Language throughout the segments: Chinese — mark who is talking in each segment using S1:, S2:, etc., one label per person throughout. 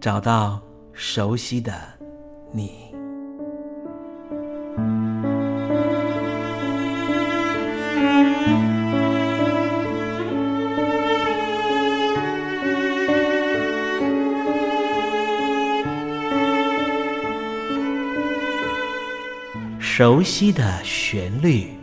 S1: 找到熟悉的你，熟悉的旋律。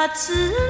S2: 冷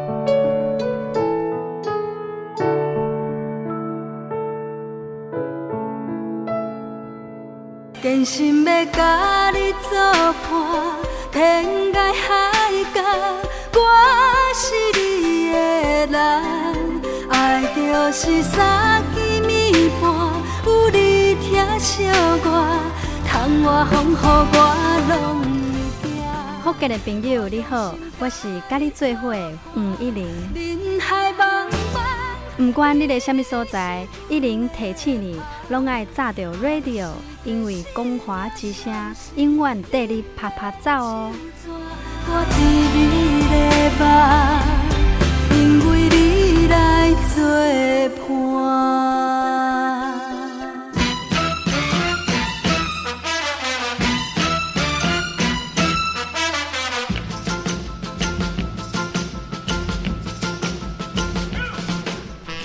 S2: 真心要甲你作伴，天涯海角，我是你的人。爱就是三更暝半，有你疼惜我，窗外风雨我拢会惊。
S3: 福建的朋友你好，我是甲你做伙黄一玲。不管你在什么所在，一零提醒你，拢爱炸着 radio，因为光华之声永远带你啪啪走哦。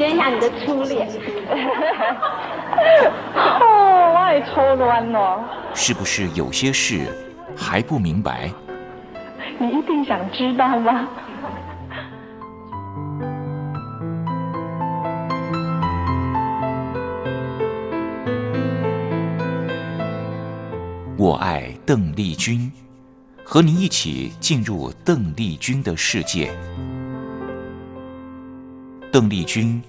S4: 随便学一下你的初恋。
S5: 哦，我也抽乱了。
S6: 是不是有些事还不明白？
S5: 你一定想知道吗？
S6: 我爱邓丽君，和你一起进入邓丽君的世界。邓丽君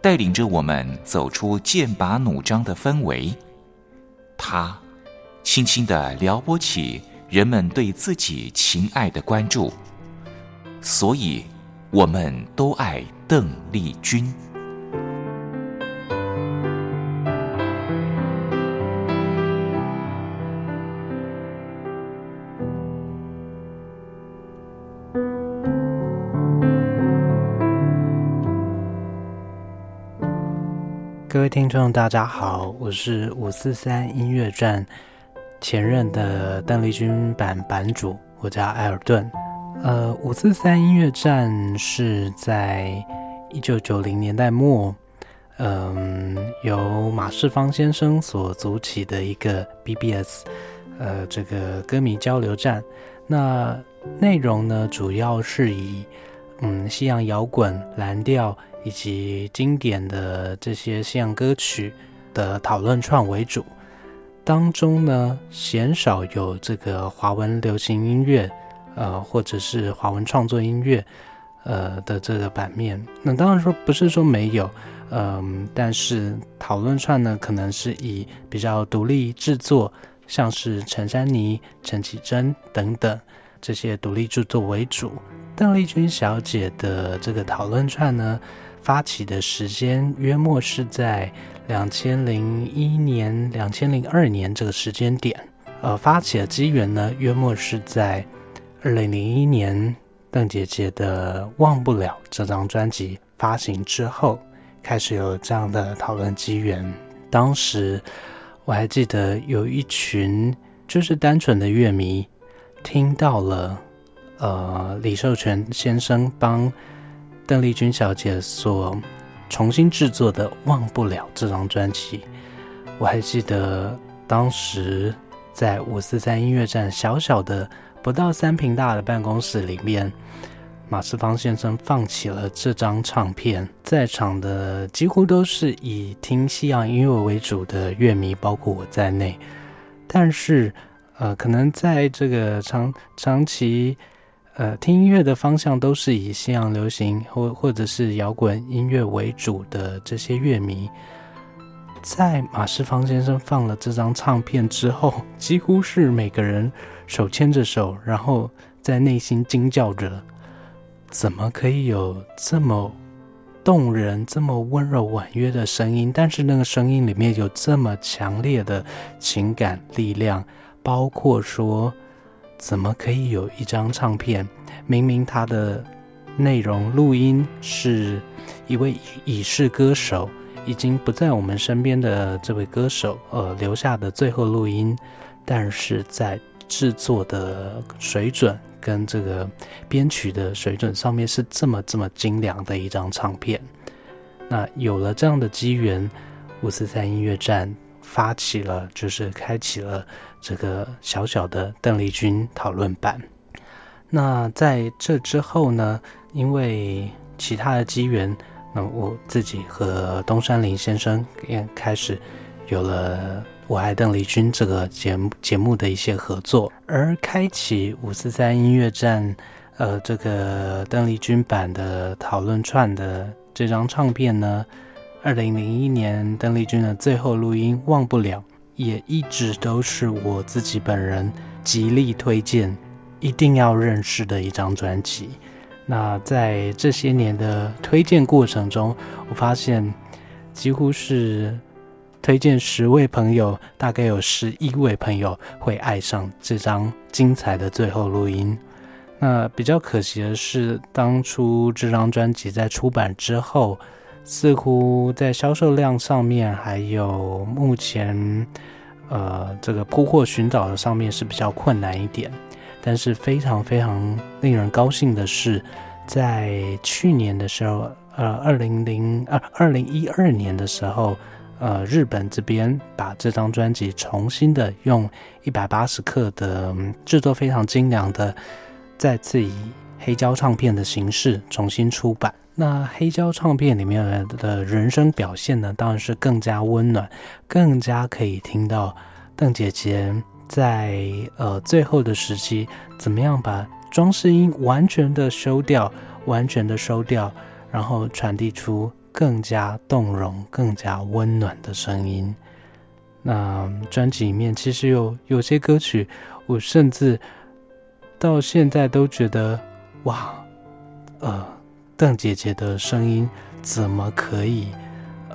S6: 带领着我们走出剑拔弩张的氛围，她轻轻地撩拨起人们对自己情爱的关注，所以我们都爱邓丽君。
S7: 各位听众，大家好，我是五四三音乐站前任的邓丽君版版主，我叫艾尔顿。呃，五四三音乐站是在一九九零年代末，嗯，由马世芳先生所组起的一个 BBS，呃，这个歌迷交流站。那内容呢，主要是以嗯西洋摇滚、蓝调。以及经典的这些西洋歌曲的讨论串为主，当中呢鲜少有这个华文流行音乐，呃，或者是华文创作音乐，呃的这个版面。那当然说不是说没有，嗯，但是讨论串呢可能是以比较独立制作，像是陈珊妮、陈绮贞等等这些独立著作为主。邓丽君小姐的这个讨论串呢。发起的时间约莫是在两千零一年、两千零二年这个时间点。呃，发起的机缘呢，约莫是在二零零一年邓姐姐的《忘不了》这张专辑发行之后，开始有这样的讨论机缘。当时我还记得有一群就是单纯的乐迷，听到了呃李寿全先生帮。邓丽君小姐所重新制作的《忘不了》这张专辑，我还记得当时在五四三音乐站小小的不到三平大的办公室里面，马世芳先生放起了这张唱片，在场的几乎都是以听西洋音乐为主的乐迷，包括我在内。但是，呃，可能在这个长长期。呃听音乐的方向都是以西洋流行或或者是摇滚音乐为主的这些乐迷，在马世芳先生放了这张唱片之后，几乎是每个人手牵着手，然后在内心惊叫着：怎么可以有这么动人、这么温柔婉约的声音？但是那个声音里面有这么强烈的情感力量，包括说，怎么可以有一张唱片，明明它的内容录音是一位已逝歌手。已经不在我们身边的这位歌手，呃，留下的最后录音，但是在制作的水准跟这个编曲的水准上面是这么这么精良的一张唱片。那有了这样的机缘，五四三音乐站发起了，就是开启了这个小小的邓丽君讨论版。那在这之后呢，因为其他的机缘。那我自己和东山林先生也开始有了《我爱邓丽君》这个节目节目的一些合作，而开启五四三音乐站，呃，这个邓丽君版的讨论串的这张唱片呢，二零零一年邓丽君的最后录音《忘不了》，也一直都是我自己本人极力推荐、一定要认识的一张专辑。那在这些年的推荐过程中，我发现几乎是推荐十位朋友，大概有十一位朋友会爱上这张精彩的最后录音。那比较可惜的是，当初这张专辑在出版之后，似乎在销售量上面，还有目前呃这个铺货寻找的上面是比较困难一点。但是非常非常令人高兴的是，在去年的时候，呃，二零零二二零一二年的时候，呃，日本这边把这张专辑重新的用一百八十克的制作非常精良的，再次以黑胶唱片的形式重新出版。那黑胶唱片里面的人声表现呢，当然是更加温暖，更加可以听到邓姐姐。在呃最后的时期，怎么样把装饰音完全的收掉，完全的收掉，然后传递出更加动容、更加温暖的声音？那专辑里面其实有有些歌曲，我甚至到现在都觉得，哇，呃，邓姐姐的声音怎么可以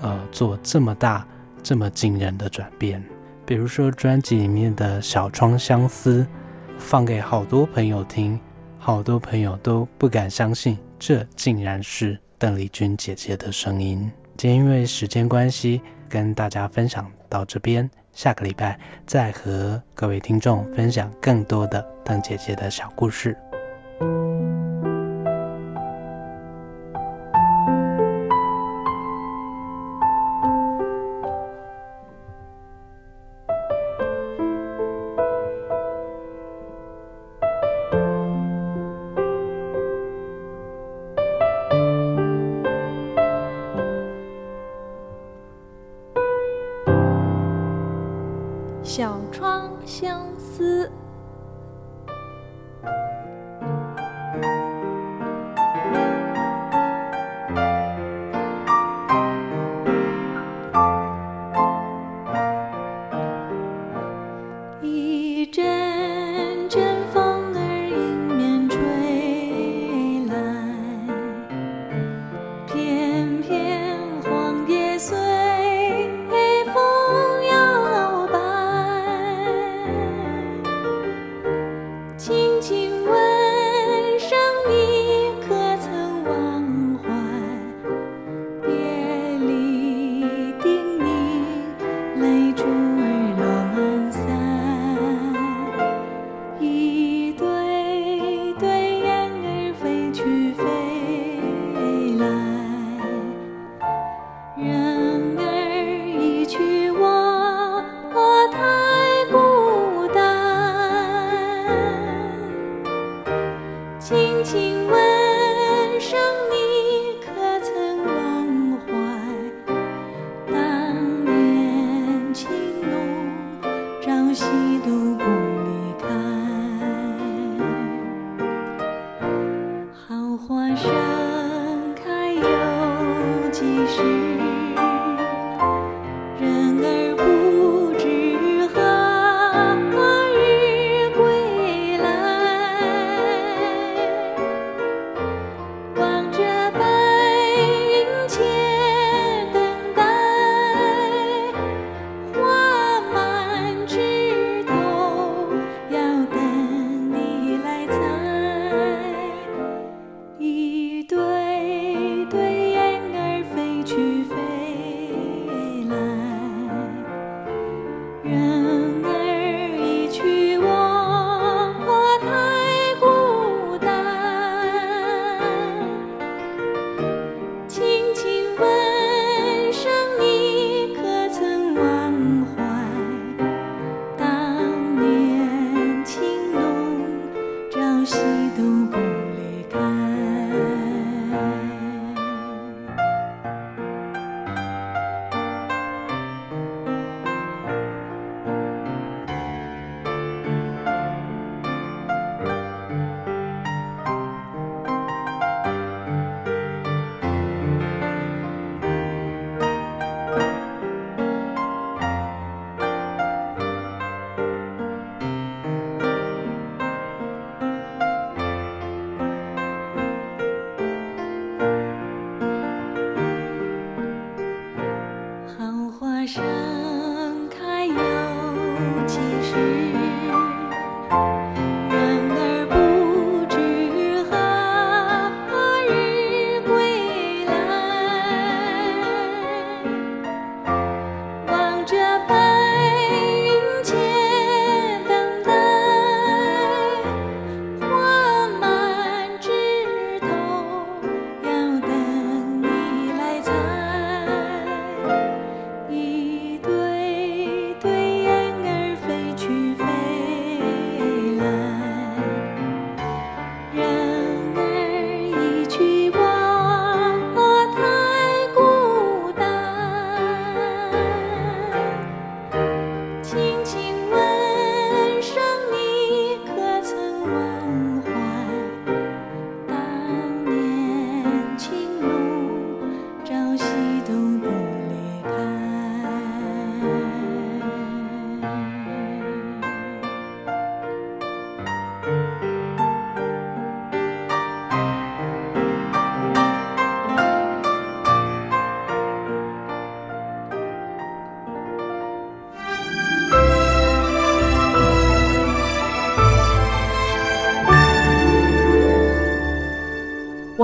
S7: 呃做这么大、这么惊人的转变？比如说专辑里面的小窗相思，放给好多朋友听，好多朋友都不敢相信，这竟然是邓丽君姐姐的声音。今天因为时间关系，跟大家分享到这边，下个礼拜再和各位听众分享更多的邓姐姐的小故事。
S8: 窗相思。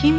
S2: Khi